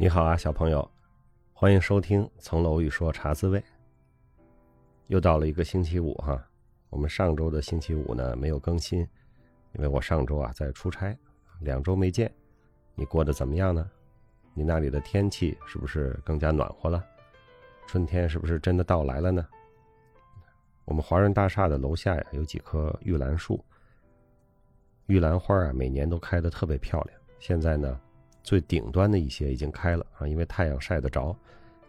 你好啊，小朋友，欢迎收听《层楼一说茶滋味》。又到了一个星期五哈，我们上周的星期五呢没有更新，因为我上周啊在出差，两周没见。你过得怎么样呢？你那里的天气是不是更加暖和了？春天是不是真的到来了呢？我们华润大厦的楼下呀有几棵玉兰树，玉兰花啊每年都开得特别漂亮。现在呢。最顶端的一些已经开了啊，因为太阳晒得着，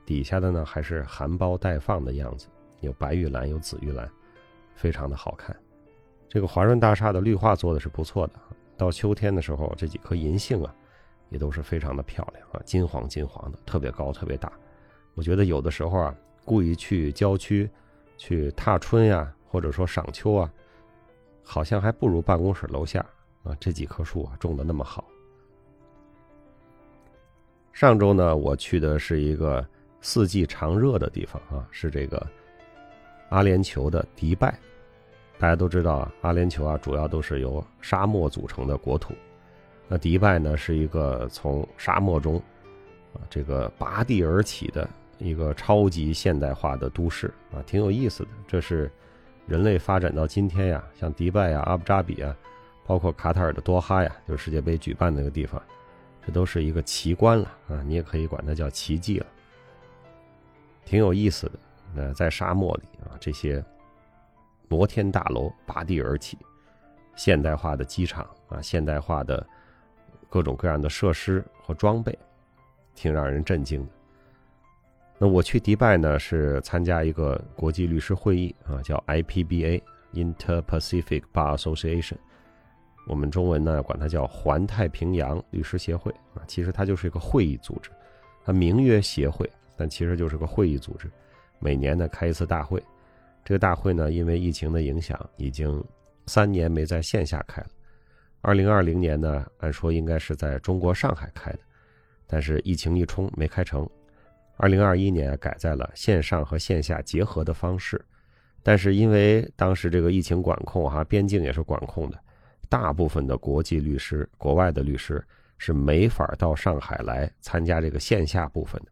底下的呢还是含苞待放的样子，有白玉兰，有紫玉兰，非常的好看。这个华润大厦的绿化做的是不错的，到秋天的时候，这几棵银杏啊，也都是非常的漂亮啊，金黄金黄的，特别高，特别大。我觉得有的时候啊，故意去郊区去踏春呀，或者说赏秋啊，好像还不如办公室楼下啊这几棵树啊种的那么好。上周呢，我去的是一个四季常热的地方啊，是这个阿联酋的迪拜。大家都知道啊，阿联酋啊，主要都是由沙漠组成的国土。那迪拜呢，是一个从沙漠中啊这个拔地而起的一个超级现代化的都市啊，挺有意思的。这是人类发展到今天呀，像迪拜呀、阿布扎比啊，包括卡塔尔的多哈呀，就是世界杯举办那个地方。这都是一个奇观了啊，你也可以管它叫奇迹了，挺有意思的。那在沙漠里啊，这些摩天大楼拔地而起，现代化的机场啊，现代化的各种各样的设施和装备，挺让人震惊的。那我去迪拜呢，是参加一个国际律师会议啊，叫 IPBA（Inter-Pacific Bar Association）。我们中文呢，管它叫环太平洋律师协会啊，其实它就是一个会议组织，它名曰协会，但其实就是个会议组织。每年呢开一次大会，这个大会呢因为疫情的影响，已经三年没在线下开了。二零二零年呢，按说应该是在中国上海开的，但是疫情一冲没开成。二零二一年改在了线上和线下结合的方式，但是因为当时这个疫情管控哈，边境也是管控的。大部分的国际律师、国外的律师是没法到上海来参加这个线下部分的，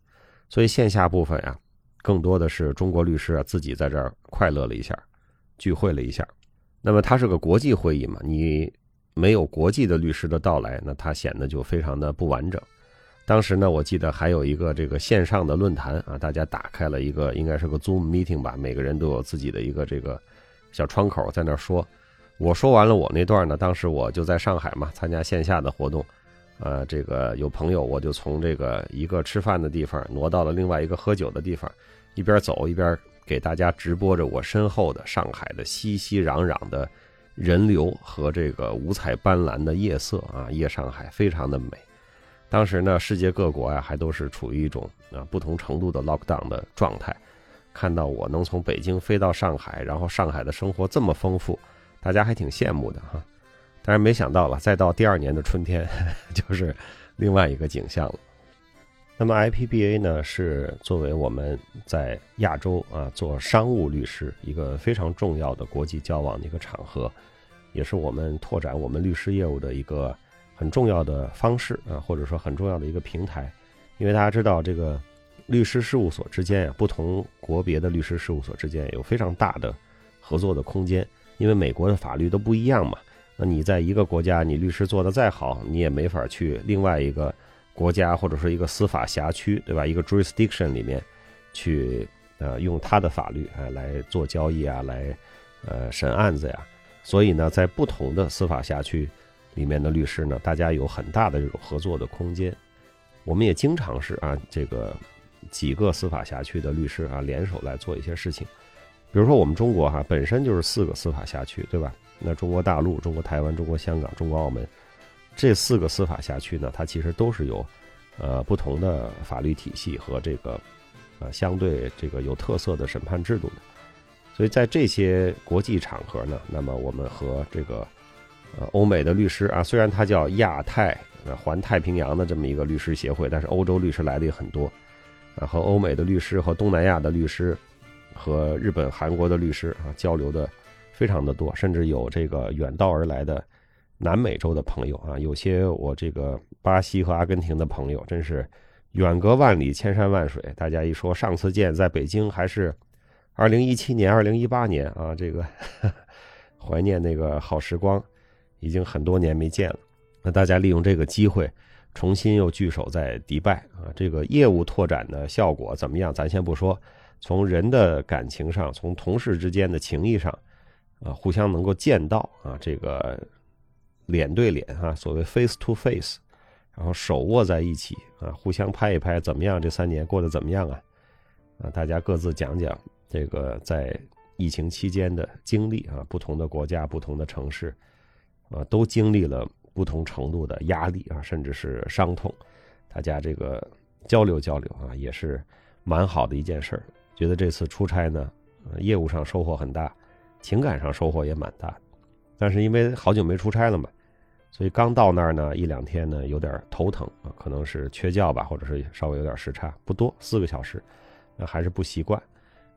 所以线下部分呀，更多的是中国律师啊自己在这儿快乐了一下，聚会了一下。那么它是个国际会议嘛，你没有国际的律师的到来，那它显得就非常的不完整。当时呢，我记得还有一个这个线上的论坛啊，大家打开了一个应该是个 Zoom meeting 吧，每个人都有自己的一个这个小窗口在那说。我说完了我那段呢，当时我就在上海嘛，参加线下的活动，呃，这个有朋友，我就从这个一个吃饭的地方挪到了另外一个喝酒的地方，一边走一边给大家直播着我身后的上海的熙熙攘攘的人流和这个五彩斑斓的夜色啊，夜上海非常的美。当时呢，世界各国呀还都是处于一种啊不同程度的 lockdown 的状态，看到我能从北京飞到上海，然后上海的生活这么丰富。大家还挺羡慕的哈，但是没想到了，再到第二年的春天，就是另外一个景象了。那么 IPBA 呢，是作为我们在亚洲啊做商务律师一个非常重要的国际交往的一个场合，也是我们拓展我们律师业务的一个很重要的方式啊，或者说很重要的一个平台。因为大家知道，这个律师事务所之间啊，不同国别的律师事务所之间有非常大的合作的空间。因为美国的法律都不一样嘛，那你在一个国家，你律师做的再好，你也没法去另外一个国家或者说一个司法辖区，对吧？一个 jurisdiction 里面去呃用他的法律啊来做交易啊，来呃审案子呀。所以呢，在不同的司法辖区里面的律师呢，大家有很大的这种合作的空间。我们也经常是啊，这个几个司法辖区的律师啊联手来做一些事情。比如说，我们中国哈本身就是四个司法辖区，对吧？那中国大陆、中国台湾、中国香港、中国澳门这四个司法辖区呢，它其实都是有呃不同的法律体系和这个呃相对这个有特色的审判制度的。所以在这些国际场合呢，那么我们和这个呃欧美的律师啊，虽然它叫亚太环太平洋的这么一个律师协会，但是欧洲律师来的也很多，啊，和欧美的律师和东南亚的律师。和日本、韩国的律师啊交流的非常的多，甚至有这个远道而来的南美洲的朋友啊，有些我这个巴西和阿根廷的朋友真是远隔万里，千山万水，大家一说上次见在北京还是 二零一七年、二零一八年啊，这个 怀念那个好时光，已经很多年没见了。那大家利用这个机会，重新又聚首在迪拜啊，这个业务拓展的效果怎么样？咱先不说，从人的感情上，从同事之间的情谊上，啊，互相能够见到啊，这个脸对脸啊，所谓 face to face。然后手握在一起啊，互相拍一拍，怎么样？这三年过得怎么样啊？啊，大家各自讲讲这个在疫情期间的经历啊，不同的国家、不同的城市，啊，都经历了不同程度的压力啊，甚至是伤痛。大家这个交流交流啊，也是蛮好的一件事儿。觉得这次出差呢，业务上收获很大，情感上收获也蛮大。但是因为好久没出差了嘛。所以刚到那儿呢，一两天呢有点头疼啊，可能是缺觉吧，或者是稍微有点时差，不多四个小时，那还是不习惯。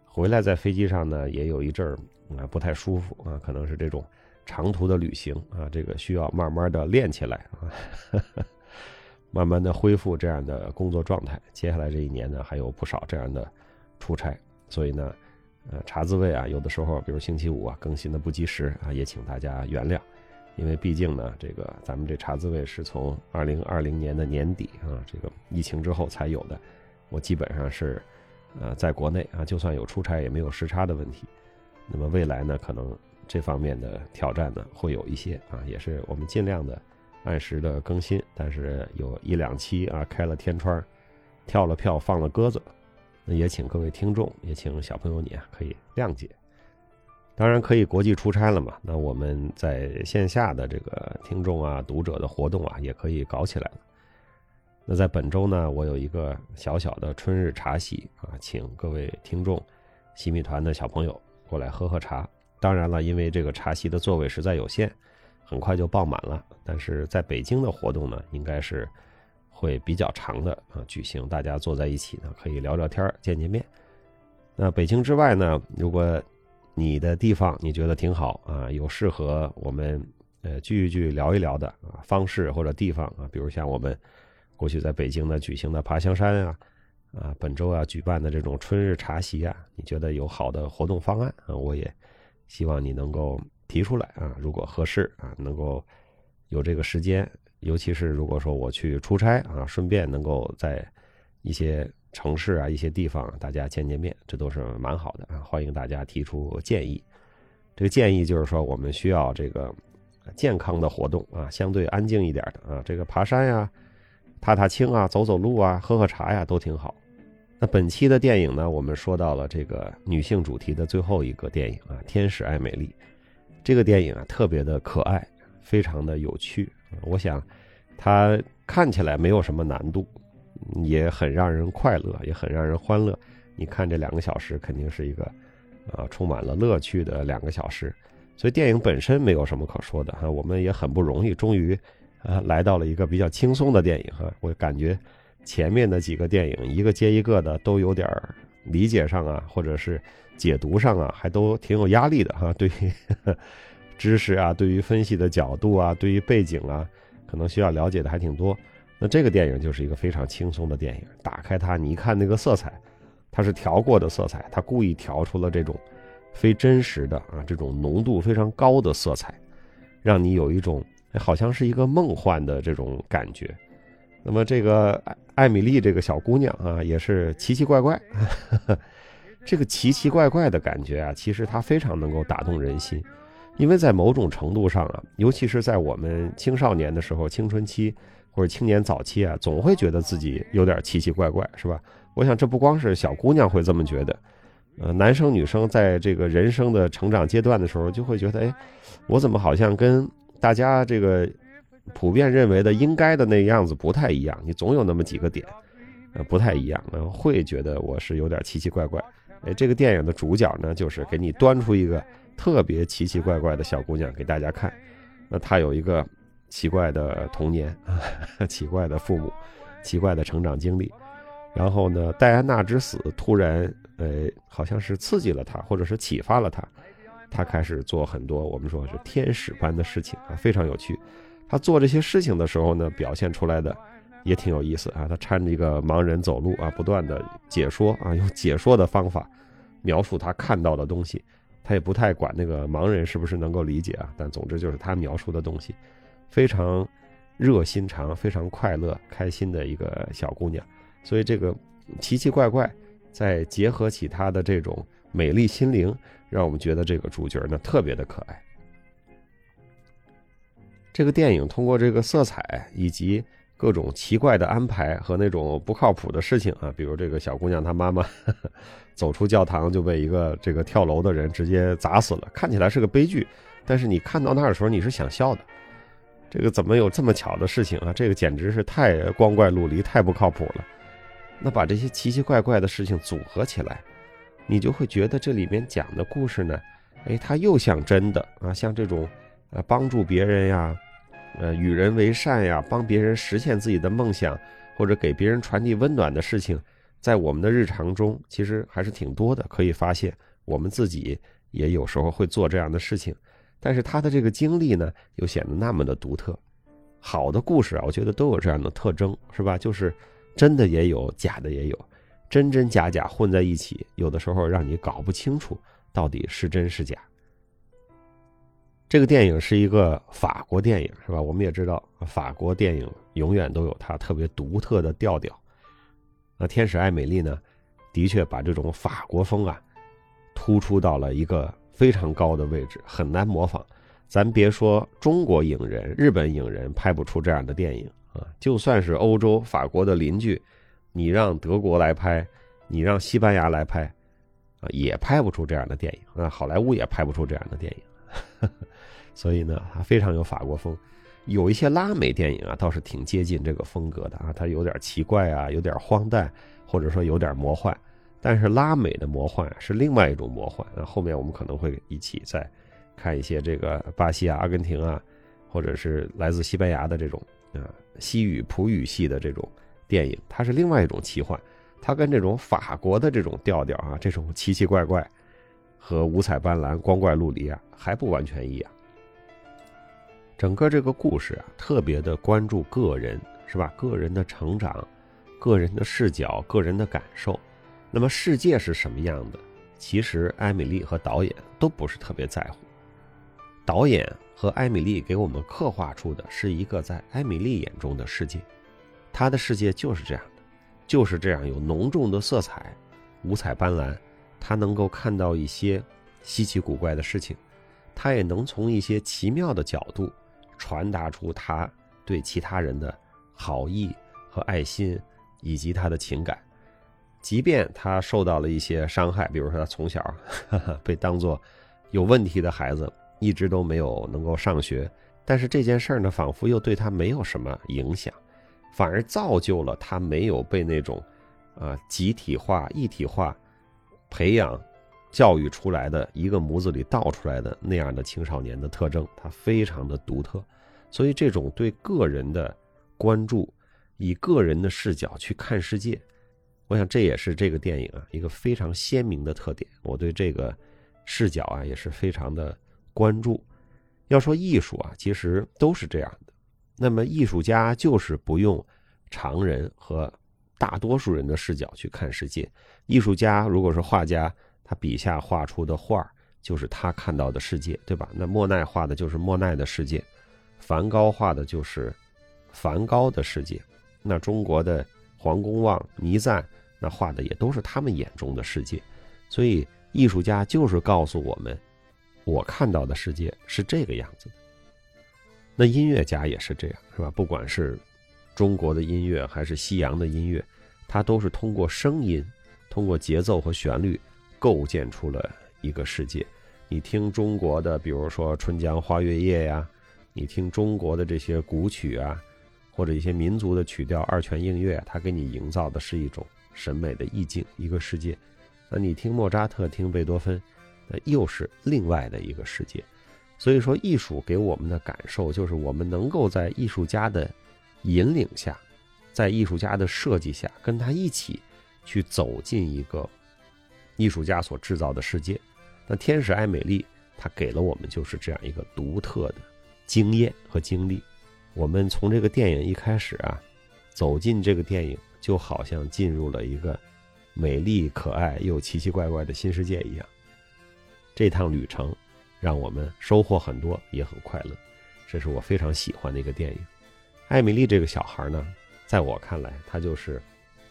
回来在飞机上呢，也有一阵儿啊不太舒服啊，可能是这种长途的旅行啊，这个需要慢慢的练起来啊，慢慢的恢复这样的工作状态。接下来这一年呢，还有不少这样的出差，所以呢，呃，茶滋味啊，有的时候比如星期五啊更新的不及时啊，也请大家原谅。因为毕竟呢，这个咱们这茶滋味是从二零二零年的年底啊，这个疫情之后才有的。我基本上是，呃，在国内啊，就算有出差也没有时差的问题。那么未来呢，可能这方面的挑战呢会有一些啊，也是我们尽量的按时的更新。但是有一两期啊开了天窗，跳了票放了鸽子，也请各位听众，也请小朋友你啊可以谅解。当然可以国际出差了嘛？那我们在线下的这个听众啊、读者的活动啊，也可以搞起来了。那在本周呢，我有一个小小的春日茶席啊，请各位听众、西米团的小朋友过来喝喝茶。当然了，因为这个茶席的座位实在有限，很快就爆满了。但是在北京的活动呢，应该是会比较长的啊举行，大家坐在一起呢，可以聊聊天、见见面。那北京之外呢，如果你的地方你觉得挺好啊？有适合我们呃聚一聚聊一聊的啊方式或者地方啊，比如像我们过去在北京呢举行的爬香山啊，啊本周要举办的这种春日茶席啊，你觉得有好的活动方案啊？我也希望你能够提出来啊，如果合适啊，能够有这个时间，尤其是如果说我去出差啊，顺便能够在一些。城市啊，一些地方，大家见见面，这都是蛮好的啊！欢迎大家提出建议。这个建议就是说，我们需要这个健康的活动啊，相对安静一点的啊，这个爬山呀、踏踏青啊、走走路啊、喝喝茶呀，都挺好。那本期的电影呢，我们说到了这个女性主题的最后一个电影啊，《天使爱美丽》。这个电影啊，特别的可爱，非常的有趣。我想，它看起来没有什么难度。也很让人快乐，也很让人欢乐。你看这两个小时，肯定是一个，啊，充满了乐趣的两个小时。所以电影本身没有什么可说的哈。我们也很不容易，终于，啊，来到了一个比较轻松的电影哈。我感觉前面的几个电影一个接一个的都有点理解上啊，或者是解读上啊，还都挺有压力的哈。对于知识啊，对于分析的角度啊，对于背景啊，可能需要了解的还挺多。那这个电影就是一个非常轻松的电影，打开它，你一看那个色彩，它是调过的色彩，它故意调出了这种非真实的啊，这种浓度非常高的色彩，让你有一种好像是一个梦幻的这种感觉。那么这个艾艾米丽这个小姑娘啊，也是奇奇怪怪，这个奇奇怪怪的感觉啊，其实它非常能够打动人心，因为在某种程度上啊，尤其是在我们青少年的时候，青春期。或者青年早期啊，总会觉得自己有点奇奇怪怪，是吧？我想这不光是小姑娘会这么觉得，呃，男生女生在这个人生的成长阶段的时候，就会觉得，哎，我怎么好像跟大家这个普遍认为的应该的那样子不太一样？你总有那么几个点，呃，不太一样，会觉得我是有点奇奇怪怪。哎，这个电影的主角呢，就是给你端出一个特别奇奇怪怪的小姑娘给大家看，那她有一个。奇怪的童年啊，奇怪的父母，奇怪的成长经历，然后呢，戴安娜之死突然，呃，好像是刺激了她，或者是启发了她，他开始做很多我们说是天使般的事情啊，非常有趣。他做这些事情的时候呢，表现出来的也挺有意思啊。他搀着一个盲人走路啊，不断的解说啊，用解说的方法描述他看到的东西。他也不太管那个盲人是不是能够理解啊，但总之就是他描述的东西，非常热心肠、非常快乐、开心的一个小姑娘。所以这个奇奇怪怪，再结合起她的这种美丽心灵，让我们觉得这个主角呢特别的可爱。这个电影通过这个色彩以及各种奇怪的安排和那种不靠谱的事情啊，比如这个小姑娘她妈妈 走出教堂就被一个这个跳楼的人直接砸死了，看起来是个悲剧，但是你看到那儿的时候你是想笑的。这个怎么有这么巧的事情啊？这个简直是太光怪陆离、太不靠谱了。那把这些奇奇怪怪的事情组合起来，你就会觉得这里面讲的故事呢，哎，它又像真的啊，像这种。呃，帮助别人呀，呃，与人为善呀，帮别人实现自己的梦想，或者给别人传递温暖的事情，在我们的日常中其实还是挺多的。可以发现，我们自己也有时候会做这样的事情，但是他的这个经历呢，又显得那么的独特。好的故事啊，我觉得都有这样的特征，是吧？就是真的也有，假的也有，真真假假混在一起，有的时候让你搞不清楚到底是真是假。这个电影是一个法国电影，是吧？我们也知道，法国电影永远都有它特别独特的调调。那《天使爱美丽》呢，的确把这种法国风啊，突出到了一个非常高的位置，很难模仿。咱别说中国影人、日本影人拍不出这样的电影啊，就算是欧洲法国的邻居，你让德国来拍，你让西班牙来拍，啊，也拍不出这样的电影啊，好莱坞也拍不出这样的电影。所以呢，它非常有法国风，有一些拉美电影啊，倒是挺接近这个风格的啊，它有点奇怪啊，有点荒诞，或者说有点魔幻。但是拉美的魔幻是另外一种魔幻。那后面我们可能会一起再看一些这个巴西啊、阿根廷啊，或者是来自西班牙的这种啊西语葡语系的这种电影，它是另外一种奇幻，它跟这种法国的这种调调啊，这种奇奇怪怪和五彩斑斓、光怪陆离啊，还不完全一样。整个这个故事啊，特别的关注个人，是吧？个人的成长，个人的视角，个人的感受。那么世界是什么样的？其实艾米丽和导演都不是特别在乎。导演和艾米丽给我们刻画出的是一个在艾米丽眼中的世界，她的世界就是这样的，就是这样有浓重的色彩，五彩斑斓。她能够看到一些稀奇古怪的事情，她也能从一些奇妙的角度。传达出他对其他人的好意和爱心，以及他的情感，即便他受到了一些伤害，比如说他从小 被当作有问题的孩子，一直都没有能够上学，但是这件事儿呢，仿佛又对他没有什么影响，反而造就了他没有被那种啊集体化、一体化培养。教育出来的一个模子里倒出来的那样的青少年的特征，它非常的独特，所以这种对个人的关注，以个人的视角去看世界，我想这也是这个电影啊一个非常鲜明的特点。我对这个视角啊也是非常的关注。要说艺术啊，其实都是这样的。那么艺术家就是不用常人和大多数人的视角去看世界。艺术家如果是画家。他笔下画出的画就是他看到的世界，对吧？那莫奈画的就是莫奈的世界，梵高画的就是梵高的世界。那中国的黄公望、倪瓒，那画的也都是他们眼中的世界。所以，艺术家就是告诉我们，我看到的世界是这个样子的。那音乐家也是这样，是吧？不管是中国的音乐还是西洋的音乐，它都是通过声音、通过节奏和旋律。构建出了一个世界。你听中国的，比如说《春江花月夜》呀，你听中国的这些古曲啊，或者一些民族的曲调、二泉映月，它给你营造的是一种审美的意境，一个世界。那你听莫扎特、听贝多芬，那又是另外的一个世界。所以说，艺术给我们的感受就是，我们能够在艺术家的引领下，在艺术家的设计下，跟他一起去走进一个。艺术家所制造的世界，那天使爱美丽，她给了我们就是这样一个独特的经验和经历。我们从这个电影一开始啊，走进这个电影，就好像进入了一个美丽、可爱又奇奇怪怪的新世界一样。这趟旅程让我们收获很多，也很快乐。这是我非常喜欢的一个电影。艾米丽这个小孩呢，在我看来，她就是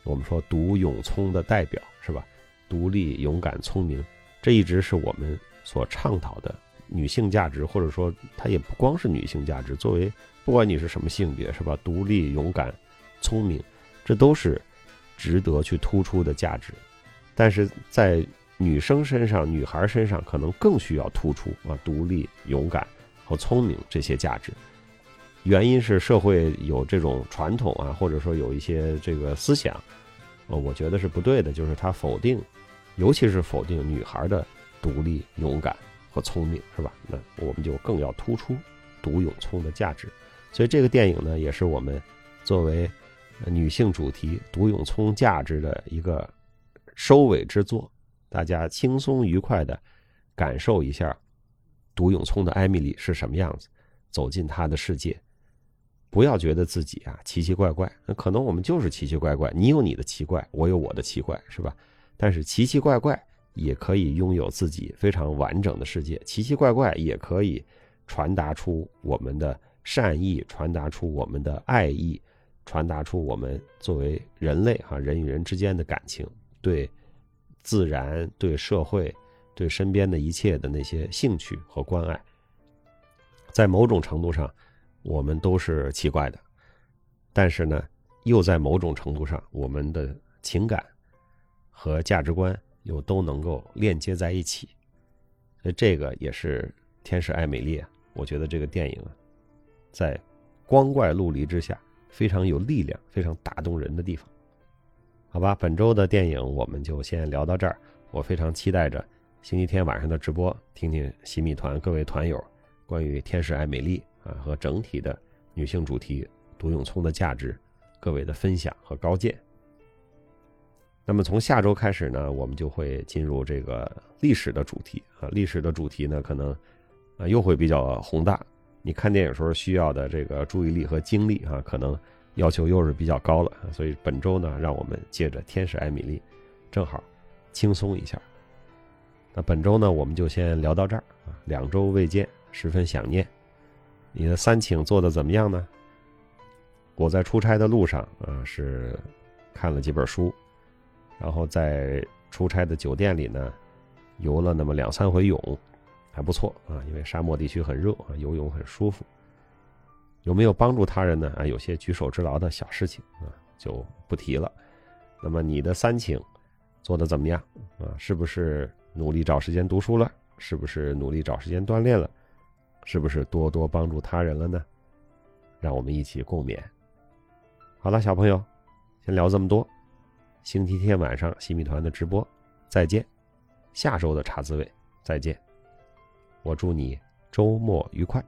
我们说独勇聪的代表，是吧？独立、勇敢、聪明，这一直是我们所倡导的女性价值，或者说，它也不光是女性价值。作为不管你是什么性别，是吧？独立、勇敢、聪明，这都是值得去突出的价值。但是在女生身上、女孩身上，可能更需要突出啊，独立、勇敢。和聪明这些价值，原因是社会有这种传统啊，或者说有一些这个思想，呃，我觉得是不对的，就是他否定，尤其是否定女孩的独立、勇敢和聪明，是吧？那我们就更要突出独勇聪的价值。所以这个电影呢，也是我们作为女性主题独勇聪价值的一个收尾之作，大家轻松愉快的感受一下。独勇聪的艾米丽是什么样子？走进她的世界，不要觉得自己啊奇奇怪怪。那可能我们就是奇奇怪怪，你有你的奇怪，我有我的奇怪，是吧？但是奇奇怪怪也可以拥有自己非常完整的世界，奇奇怪怪也可以传达出我们的善意，传达出我们的爱意，传达出我们作为人类哈人与人之间的感情，对自然，对社会。对身边的一切的那些兴趣和关爱，在某种程度上，我们都是奇怪的，但是呢，又在某种程度上，我们的情感和价值观又都能够链接在一起。所以这个也是《天使爱美丽》啊，我觉得这个电影啊，在光怪陆离之下，非常有力量、非常打动人的地方。好吧，本周的电影我们就先聊到这儿，我非常期待着。星期天晚上的直播，听听新米团各位团友关于《天使爱美丽》和整体的女性主题独永聪的价值，各位的分享和高见。那么从下周开始呢，我们就会进入这个历史的主题啊，历史的主题呢可能啊又会比较宏大，你看电影时候需要的这个注意力和精力啊，可能要求又是比较高了。所以本周呢，让我们借着《天使艾米丽》，正好轻松一下。那本周呢，我们就先聊到这儿啊。两周未见，十分想念。你的三请做的怎么样呢？我在出差的路上啊，是看了几本书，然后在出差的酒店里呢，游了那么两三回泳，还不错啊。因为沙漠地区很热啊，游泳很舒服。有没有帮助他人呢？啊，有些举手之劳的小事情啊，就不提了。那么你的三请做的怎么样啊？是不是？努力找时间读书了，是不是努力找时间锻炼了？是不是多多帮助他人了呢？让我们一起共勉。好了，小朋友，先聊这么多。星期天晚上新米团的直播，再见。下周的茶滋味，再见。我祝你周末愉快。